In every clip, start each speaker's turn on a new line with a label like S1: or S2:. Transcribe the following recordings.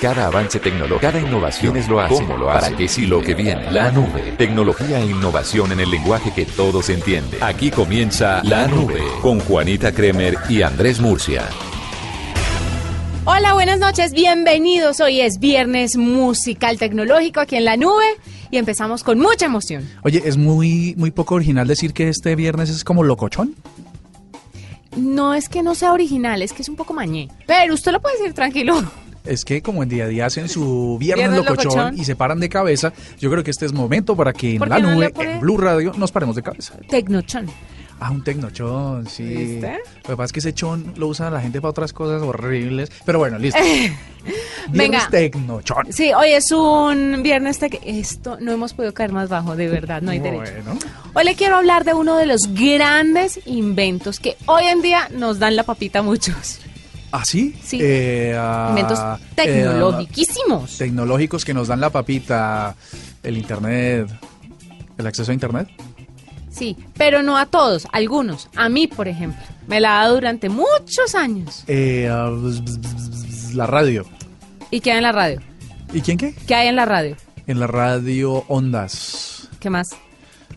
S1: Cada avance tecnológico, cada innovación es lo hace. ¿Cómo lo hace? Para que si lo que viene. La nube. Tecnología e innovación en el lenguaje que todos entienden. Aquí comienza La Nube con Juanita Kremer y Andrés Murcia.
S2: Hola, buenas noches, bienvenidos. Hoy es viernes musical tecnológico aquí en la nube y empezamos con mucha emoción.
S3: Oye, es muy, muy poco original decir que este viernes es como locochón.
S2: No es que no sea original, es que es un poco mañé. Pero usted lo puede decir tranquilo.
S3: Es que como en día a día hacen su viernes,
S2: Viernes
S3: locochón,
S2: locochón.
S3: y se paran de cabeza, yo creo que este es momento para que en
S2: ¿Por
S3: la
S2: no
S3: nube, en Blue Radio, nos paremos de cabeza.
S2: Tecnochón.
S3: Ah, un tecnochón, sí.
S2: ¿Viste?
S3: Lo que pasa es que ese chón lo usa la gente para otras cosas horribles. Pero bueno, listo.
S2: Venga.
S3: Viernes tecnochón.
S2: Sí, hoy es un viernes tec- Esto no hemos podido caer más bajo, de verdad, no hay derecho.
S3: Bueno.
S2: Hoy le quiero hablar de uno de los grandes inventos que hoy en día nos dan la papita a muchos.
S3: ¿Ah, sí?
S2: Sí.
S3: Eh, ah,
S2: Inventos
S3: eh,
S2: tecnologiquísimos.
S3: tecnológicos que nos dan la papita, el internet, el acceso a internet.
S2: Sí, pero no a todos, algunos. A mí, por ejemplo, me la ha dado durante muchos años.
S3: Eh, la radio.
S2: ¿Y qué hay en la radio?
S3: ¿Y quién qué?
S2: ¿Qué hay en la radio?
S3: En la radio Ondas.
S2: ¿Qué más?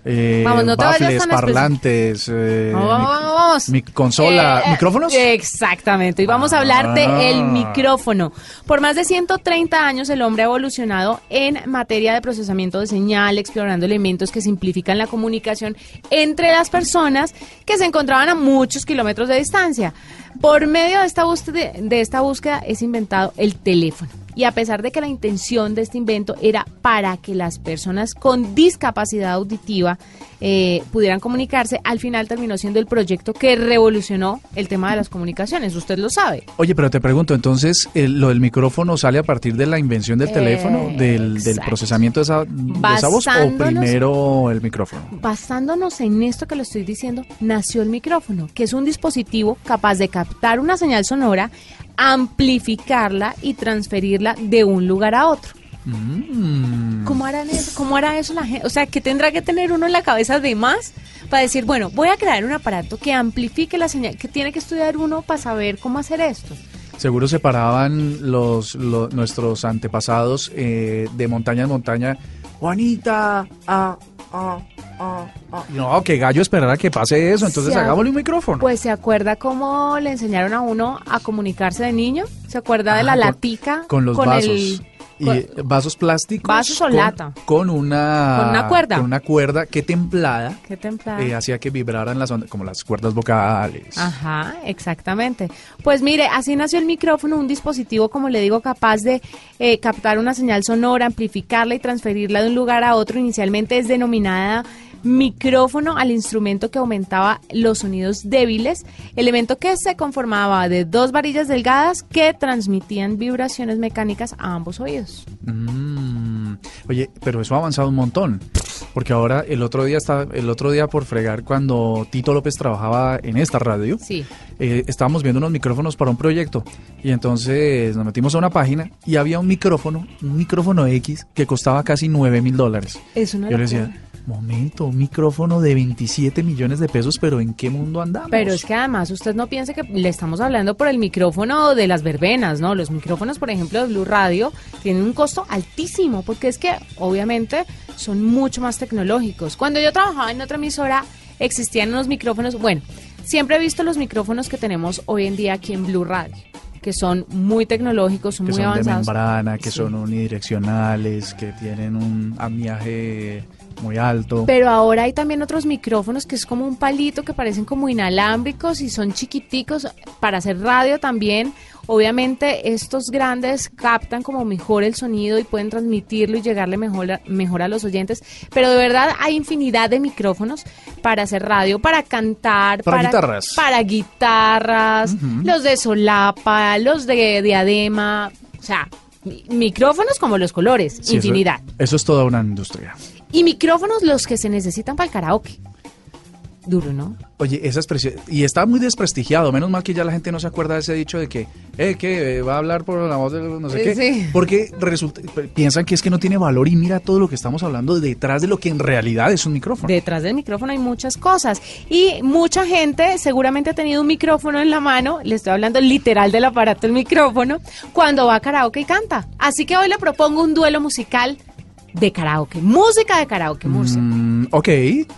S3: Eh,
S2: Vamos, no
S3: baffles, parlantes, eh,
S2: Vamos,
S3: mi consola,
S2: Eh, eh,
S3: micrófonos.
S2: Exactamente. Y vamos a hablar de
S3: Ah.
S2: el micrófono. Por más de 130 años el hombre ha evolucionado en materia de procesamiento de señal, explorando elementos que simplifican la comunicación entre las personas que se encontraban a muchos kilómetros de distancia. Por medio de esta búsqueda, de esta búsqueda es inventado el teléfono. Y a pesar de que la intención de este invento era para que las personas con discapacidad auditiva eh, pudieran comunicarse, al final terminó siendo el proyecto que revolucionó el tema de las comunicaciones. Usted lo sabe.
S3: Oye, pero te pregunto, entonces, ¿lo del micrófono sale a partir de la invención del
S2: Eh,
S3: teléfono, del, del procesamiento de esa, de esa voz, o primero el micrófono?
S2: Basándonos en esto que lo estoy diciendo, nació el micrófono, que es un dispositivo capaz de captar una señal sonora, amplificarla y transferirla de un lugar a otro.
S3: Mm.
S2: ¿Cómo harán eso? ¿Cómo hará eso la gente? O sea, que tendrá que tener uno en la cabeza de más para decir, bueno, voy a crear un aparato que amplifique la señal, que tiene que estudiar uno para saber cómo hacer esto.
S3: Seguro se paraban los, lo- nuestros antepasados eh, de montaña en montaña. Juanita, ah, ah, ah, ah. No, que gallo esperará que pase eso, entonces hagámosle un micrófono.
S2: Pues se acuerda cómo le enseñaron a uno a comunicarse de niño? ¿Se acuerda de la
S3: Ah, con-
S2: latica?
S3: con los vasos.
S2: el-
S3: y vasos plásticos.
S2: Vasos o
S3: con-
S2: lata.
S3: Con una,
S2: Con una cuerda.
S3: Con una cuerda que templada
S2: Qué templado.
S3: eh, hacía que vibraran las ondas, como las cuerdas vocales.
S2: Ajá, exactamente. Pues mire, así nació el micrófono, un dispositivo, como le digo, capaz de eh, captar una señal sonora, amplificarla y transferirla de un lugar a otro. Inicialmente es denominada micrófono al instrumento que aumentaba los sonidos débiles, elemento que se conformaba de dos varillas delgadas que transmitían vibraciones mecánicas a ambos oídos.
S3: Mm, Oye, pero eso ha avanzado un montón. Porque ahora el otro día está, el otro día por fregar cuando Tito López trabajaba en esta radio,
S2: Sí.
S3: eh, estábamos viendo unos micrófonos para un proyecto y entonces nos metimos a una página y había un micrófono, un micrófono X que costaba casi 9 mil dólares.
S2: Es una
S3: Yo le decía, momento, un micrófono de 27 millones de pesos, pero ¿en qué mundo andamos?
S2: Pero es que además usted no piense que le estamos hablando por el micrófono de las verbenas, ¿no? Los micrófonos, por ejemplo, de Blue Radio tienen un costo altísimo porque es que obviamente son mucho más tecnológicos. Cuando yo trabajaba en otra emisora existían unos micrófonos, bueno, siempre he visto los micrófonos que tenemos hoy en día aquí en Blue Radio, que son muy tecnológicos, son
S3: que
S2: muy
S3: son de membrana, que
S2: Sí.
S3: son unidireccionales, que tienen un amiaje muy alto.
S2: Pero ahora hay también otros micrófonos que es como un palito que parecen como inalámbricos y son chiquiticos para hacer radio también. Obviamente estos grandes captan como mejor el sonido y pueden transmitirlo y llegarle mejor a, mejor a los oyentes. Pero de verdad hay infinidad de micrófonos para hacer radio, para cantar,
S3: Para guitarras.
S2: para guitarras, los de solapa, los de diadema, o sea, mi- micrófonos como los colores,
S3: Sí, eso-
S2: infinidad.
S3: Eso, es toda una industria.
S2: Y micrófonos los que se necesitan para el karaoke. Duro, ¿no?
S3: Oye, esa expresión, y está muy desprestigiado, menos mal que ya la gente no se acuerda de ese dicho de que, eh, que eh, va a hablar por la voz de no sé qué,
S2: Sí.
S3: porque resulta, piensan que es que no tiene valor y mira todo lo que estamos hablando detrás de lo que en realidad es un micrófono.
S2: Detrás del micrófono hay muchas cosas y mucha gente seguramente ha tenido un micrófono en la mano, le estoy hablando literal del aparato del micrófono, cuando va a karaoke y canta. Así que hoy le propongo un duelo musical de karaoke, música de karaoke, Murcia.
S3: Mm, ok,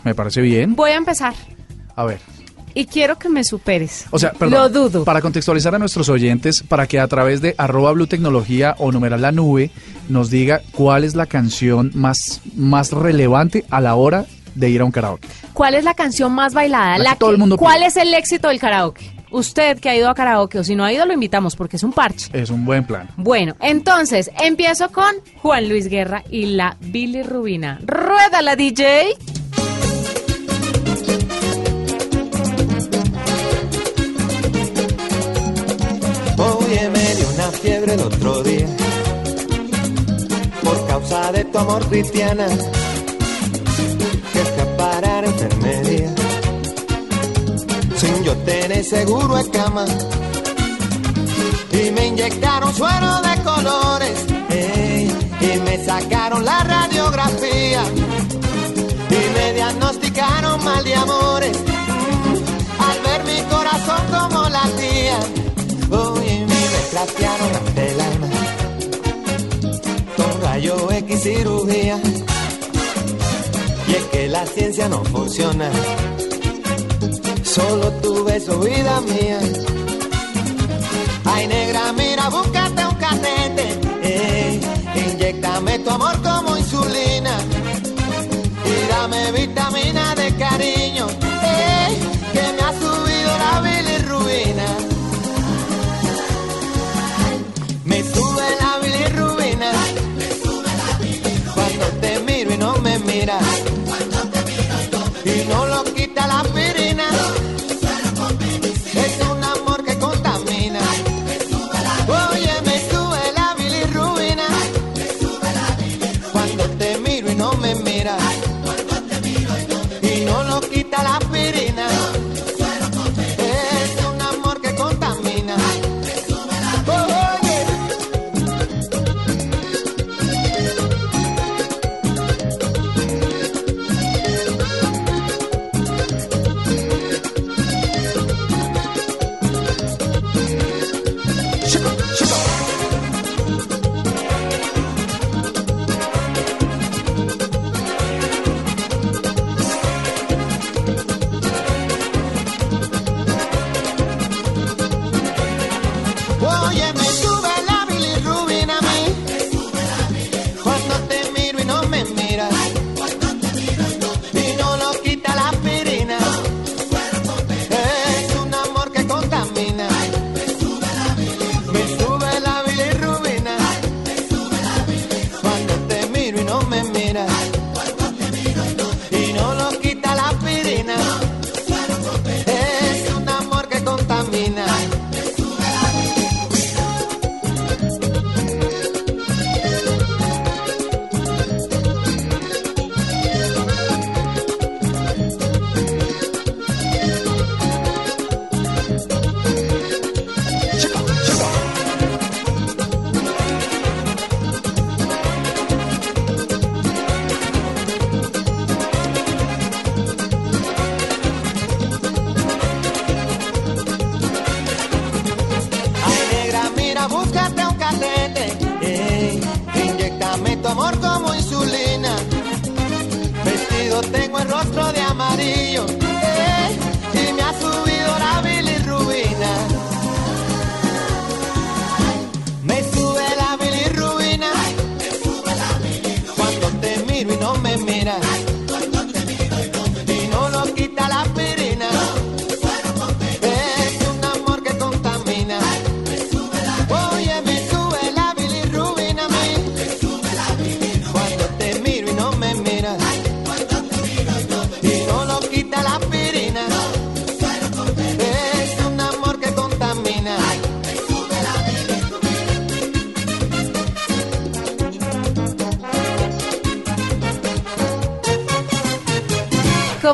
S3: me parece bien.
S2: Voy a empezar
S3: A ver.
S2: y quiero que me superes.
S3: O sea, perdón,
S2: Lo dudo.
S3: Para contextualizar a nuestros oyentes, para que a través de arroba Blue Tecnología o numeral la nube nos diga cuál es la canción más, más relevante a la hora de ir a un karaoke.
S2: ¿Cuál es la canción más bailada?
S3: La que
S2: La
S3: todo el mundo
S2: ¿Cuál
S3: pide.
S2: es el éxito del karaoke? Usted que ha ido a karaoke o si no ha ido lo invitamos porque es un parche.
S3: Es un buen plan.
S2: Bueno, entonces empiezo con Juan Luis Guerra y la Billy Rubina. Ruédala, DJ.
S4: Oye, me dio una fiebre el otro día por causa de tu amor cristiana sin yo tener seguro de cama y me inyectaron suero de colores ey, y me sacaron la radiografía y me diagnosticaron mal de amores al ver mi corazón como latía. Oye, me trastearon ante el alma con rayo X cirugía. La ciencia no funciona. Solo tu beso, vida mía. Ay, negra, mira, búscate un. Ey, inyectame tu amor como la aspirina.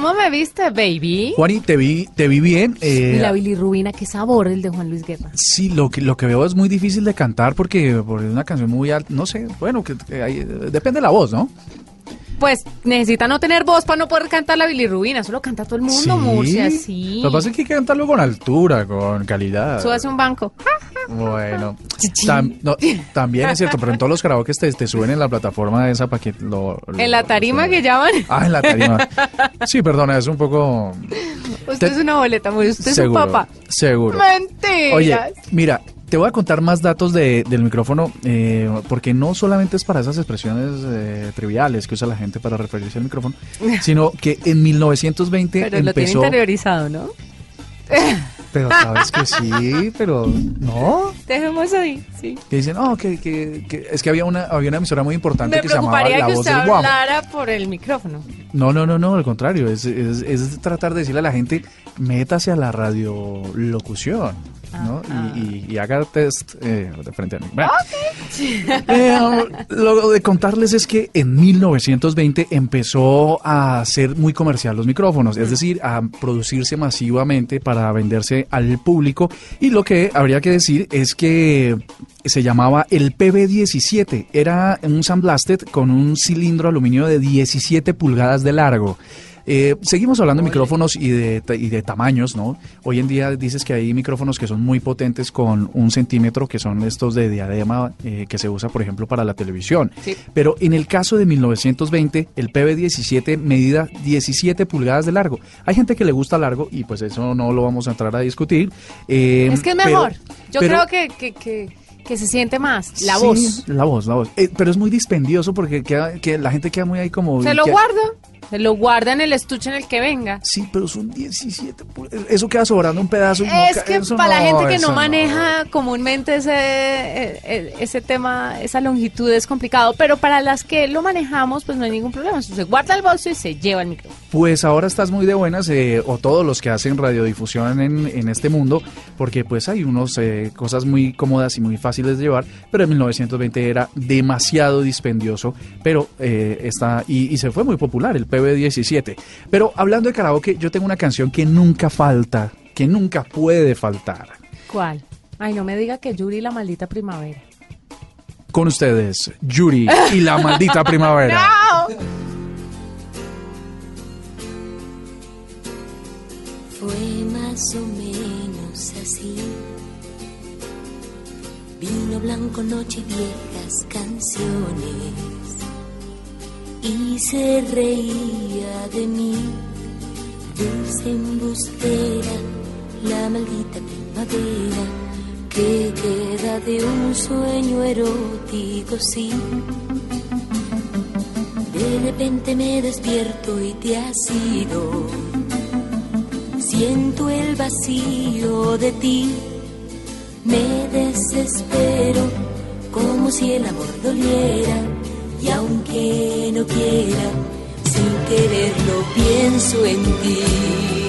S2: ¿Cómo me viste, baby?
S3: Juani, te vi, te vi bien. eh,
S2: y la bilirrubina, qué sabor el de Juan Luis Guerra.
S3: Sí, lo que, lo que veo es muy difícil de cantar porque, porque es una canción muy alta. No sé, bueno, que, que hay- depende de la voz, ¿no?
S2: Pues necesita no tener voz para no poder cantar la bilirrubina. Eso lo canta todo el mundo, Murcia, sí.
S3: Lo que pasa es que hay que cantarlo con altura, con calidad.
S2: Súbase un banco.
S3: Bueno, tam- no, también es cierto, pero en todos los karaoke te, te suben en la plataforma esa para que lo, lo-
S2: En la tarima
S3: lo-
S2: que llaman.
S3: Ah, en la tarima. Sí, perdona, es un poco...
S2: Usted
S3: te-
S2: es una boleta, muy usted
S3: seguro,
S2: es un papá.
S3: Seguro.
S2: Mentira.
S3: Oye, mira, te voy a contar más datos de- del micrófono, eh, porque no solamente es para esas expresiones eh, triviales que usa la gente para referirse al micrófono, sino que en 1920
S2: Pero lo tiene
S3: empezó...
S2: interiorizado, ¿no?
S3: Pero sabes que sí, pero no.
S2: Dejemos ahí, sí.
S3: Que dicen, oh, que, que- que- es que había una, había una emisora muy importante
S2: Me
S3: que se llamaba La
S2: que
S3: Voz
S2: usted
S3: del Guamo.
S2: hablara por el micrófono.
S3: No, no, no, no, al contrario, es, es, es tratar de decirle a la gente, métase a la radiolocución, ¿no? Y, y- y haga test eh, de frente a mí. Bueno. Eh, lo de contarles es que en 1920 empezó a ser muy comercial los micrófonos, es decir, a producirse masivamente para venderse al público. Y lo que habría que decir es que se llamaba el PB17. Era un Sandblasted con un cilindro aluminio de 17 pulgadas de largo. Eh, seguimos hablando de micrófonos y de, y de tamaños, ¿no? Hoy en día dices que hay micrófonos que son muy potentes con un centímetro, que son estos de diadema eh, que se usa, por ejemplo, para la televisión.
S2: Sí.
S3: Pero en el caso de 1920, el PB17 medida 17 pulgadas de largo. Hay gente que le gusta largo y pues eso no lo vamos a entrar a discutir. Eh,
S2: es que es
S3: pero-
S2: mejor. Yo
S3: pero-
S2: creo que, que, que, que se siente más la
S3: Sí,
S2: voz.
S3: La voz, la voz. Eh, pero es muy dispendioso porque queda, que la gente queda muy ahí como...
S2: Se lo guarda. Se lo guarda en el estuche en el que venga.
S3: Sí, pero son 17. pul- Eso queda sobrando un pedazo. y
S2: es que para la gente que no maneja comúnmente ese, eh, eh, ese tema, esa longitud es complicado, pero para las que lo manejamos, pues no hay ningún problema. Se guarda el bolso y se lleva el micrófono.
S3: Pues ahora estás muy de buenas, eh, o todos los que hacen radiodifusión en, en este mundo, porque pues hay unos eh, cosas muy cómodas y muy fáciles de llevar, pero en 1920 era demasiado dispendioso, pero eh, está, y, y se fue muy popular el PB17. Pero hablando de karaoke, yo tengo una canción que nunca falta, que nunca puede faltar.
S2: ¿Cuál? Ay, no me diga que Yuri la maldita primavera.
S3: Con ustedes, Yuri y la maldita primavera.
S5: Fue más o menos así. Vino blanco, noche y viejas canciones. Y se reía de mí. Dulce embustera, la maldita primavera. Que queda de un sueño erótico, sí. De repente me despierto y te has ido. Siento el vacío de ti, me desespero como si el amor doliera y aunque no quiera, sin quererlo pienso en ti.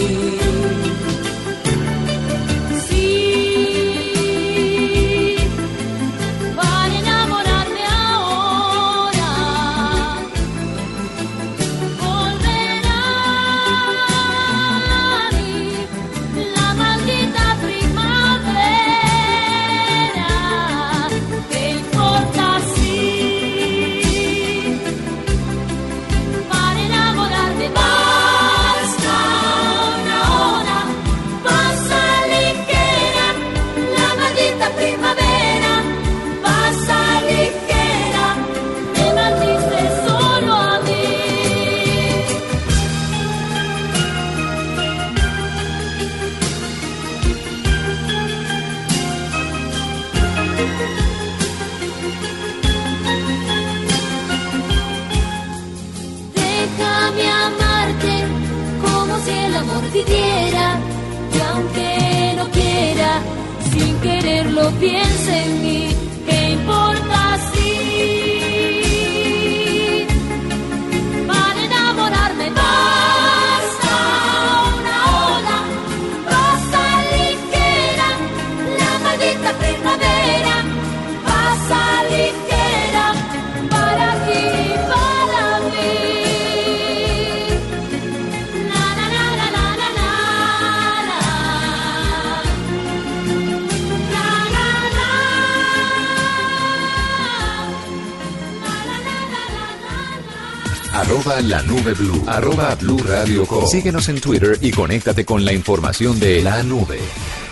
S1: Arroba la nube blue. Arroba blue radio com. Síguenos en Twitter y conéctate con la información de la nube.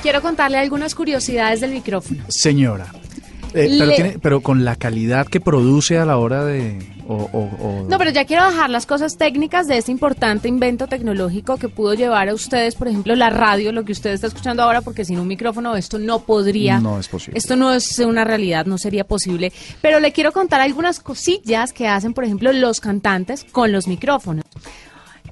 S2: Quiero contarle algunas curiosidades del micrófono.
S3: Señora. Eh, pero,
S2: Le-
S3: tiene- pero con la calidad que produce a la hora de... o- o- o-
S2: No, pero ya quiero bajar las cosas técnicas de este importante invento tecnológico que pudo llevar a ustedes, por ejemplo, la radio, lo que usted está escuchando ahora, porque sin un micrófono esto no podría.
S3: No es posible.
S2: Esto no es una realidad, no sería posible. Pero le quiero contar algunas cosillas que hacen, por ejemplo, los cantantes con los micrófonos.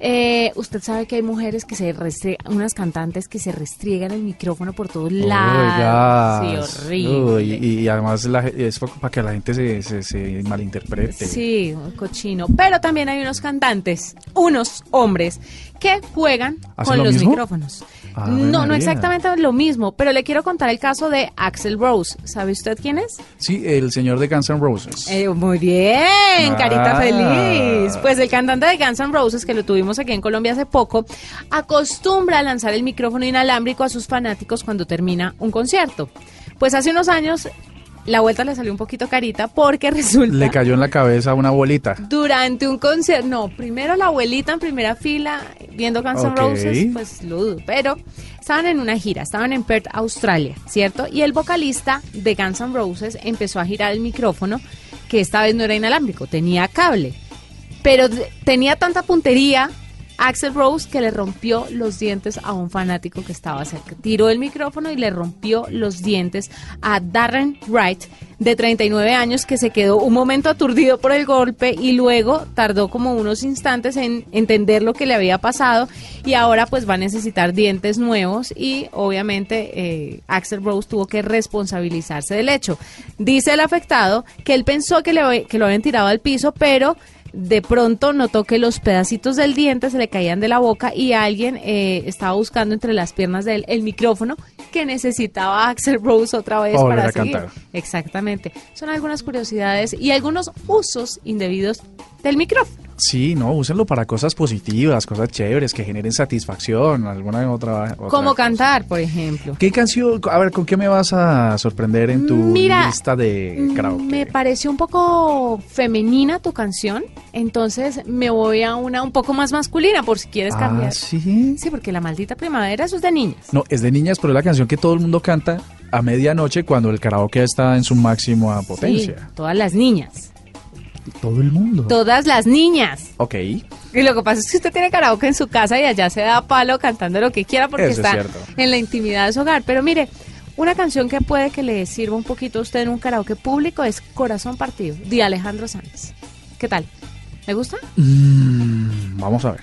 S2: Eh, usted sabe que hay mujeres que se restriegan, unas cantantes que se restriegan el micrófono por todos lados. Sí, horrible.
S3: Uy, y, y además la- es para que la gente se, se, se malinterprete.
S2: Sí, cochino. Pero también hay unos cantantes, unos hombres, que juegan
S3: ¿Hacen
S2: con
S3: lo
S2: los
S3: mismo?
S2: micrófonos.
S3: Ave
S2: No, no exactamente lo mismo, pero le quiero contar el caso de Axel Rose. ¿Sabe usted quién es?
S3: Sí, el señor de Guns N' Roses.
S2: Eh, muy bien, carita
S3: Ah.
S2: feliz. Pues el cantante de Guns N' Roses, que lo tuvimos aquí en Colombia hace poco, acostumbra a lanzar el micrófono inalámbrico a sus fanáticos cuando termina un concierto. Pues hace unos años la vuelta le salió un poquito carita porque resulta...
S3: Le cayó en la cabeza una bolita.
S2: Durante un concierto, no, primero la abuelita en primera fila viendo Guns N'. Roses, pues lo dudo, pero estaban en una gira, estaban en Perth, Australia, ¿cierto? Y el vocalista de Guns N' Roses empezó a girar el micrófono, que esta vez no era inalámbrico, tenía cable, pero tenía tanta puntería Axel Rose que le rompió los dientes a un fanático que estaba cerca. Tiró el micrófono y le rompió los dientes a Darren Wright, de 39 años, que se quedó un momento aturdido por el golpe y luego tardó como unos instantes en entender lo que le había pasado y ahora pues va a necesitar dientes nuevos y obviamente eh, Axel Rose tuvo que responsabilizarse del hecho. Dice el afectado que él pensó que, le, que lo habían tirado al piso, pero de pronto notó que los pedacitos del diente se le caían de la boca y alguien eh, estaba buscando entre las piernas de él el micrófono que necesitaba Axel Rose otra vez
S3: Para
S2: seguir.
S3: cantar.
S2: Exactamente. Son algunas curiosidades y algunos usos indebidos del micrófono.
S3: Sí, no, úsenlo para cosas positivas, cosas chéveres, que generen satisfacción, alguna otra. otra
S2: Como cantar, por ejemplo.
S3: ¿Qué canción? A ver, ¿con qué me vas a sorprender en tu
S2: Mira,
S3: lista de karaoke?
S2: Me pareció un poco femenina tu canción, entonces me voy a una un poco más masculina por si quieres
S3: ah,
S2: cambiar.
S3: sí.
S2: Sí, porque la maldita primavera eso es de niñas.
S3: No, es de niñas, pero es la canción que todo el mundo canta a medianoche cuando el karaoke está en su máxima
S2: Sí,
S3: potencia.
S2: todas las niñas.
S3: Todo el mundo.
S2: Todas las niñas.
S3: ok.
S2: Y lo que pasa es que usted tiene karaoke en su casa y allá se da palo cantando lo que quiera porque
S3: Eso
S2: está en la intimidad de su hogar. Pero mire, una canción que puede que le sirva un poquito a usted en un karaoke público es Corazón Partido, de Alejandro Sanz. ¿Qué tal? ¿Le gusta?
S3: Mm, vamos a ver.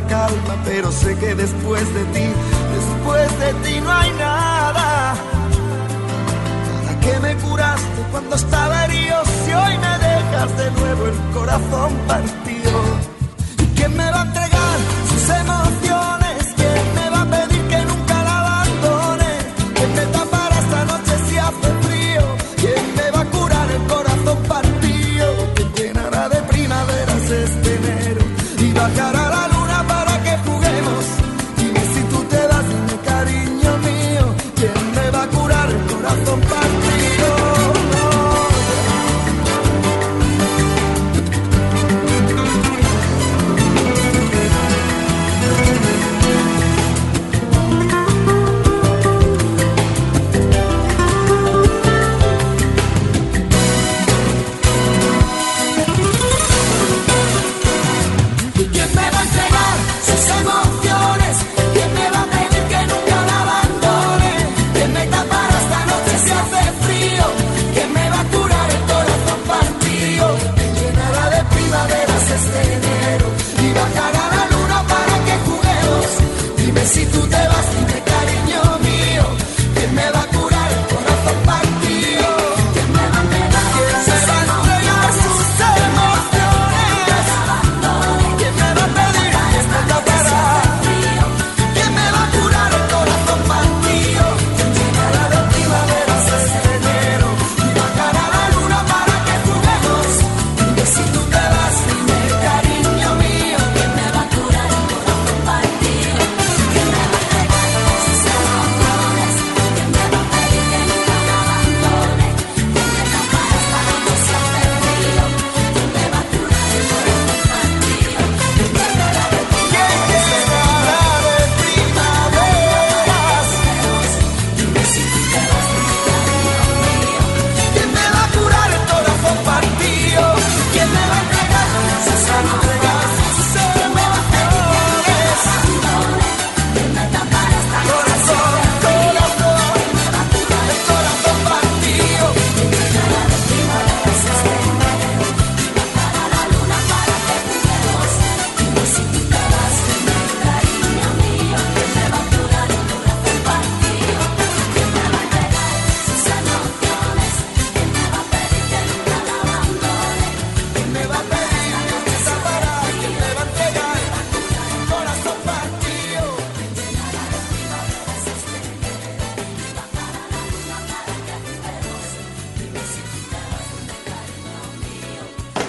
S6: la calma, pero sé que después de ti, después de ti no hay nada. Nada que me curaste cuando estaba herido, si hoy me dejas de nuevo el corazón partido. ¿Y quién me va a entregar sus emociones?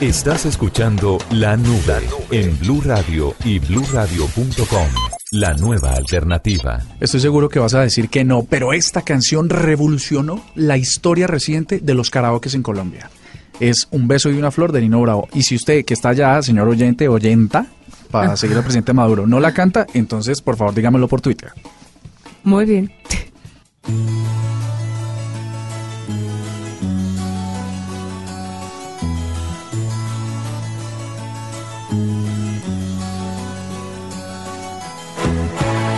S1: Estás escuchando La Nube en Blue Radio y bluradio.com. La nueva alternativa.
S3: Estoy seguro que vas a decir que no, pero esta canción revolucionó la historia reciente de los karaokes en Colombia. Es Un beso y una flor de Nino Bravo. Y si usted que está allá, señor oyente, oyenta, para seguir al presidente Maduro, no la canta, entonces por favor dígamelo por Twitter.
S2: Muy bien.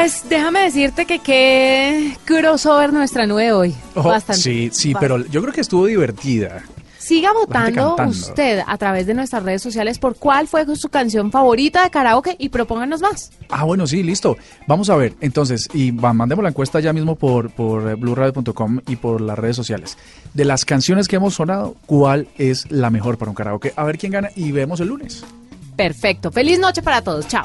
S2: Pues déjame decirte que qué crossover nuestra nube hoy.
S3: Oh,
S2: Bastante.
S3: Sí, sí, pero yo creo que estuvo divertida.
S2: Siga votando usted a través de nuestras redes sociales por cuál fue su canción favorita de karaoke y propónganos más.
S3: Ah, bueno, sí, listo. Vamos a ver, entonces, y va, mandemos la encuesta ya mismo por, por blueradio.com y por las redes sociales. De las canciones que hemos sonado, ¿cuál es la mejor para un karaoke? A ver quién gana y vemos el lunes.
S2: Perfecto. Feliz noche para todos. Chao.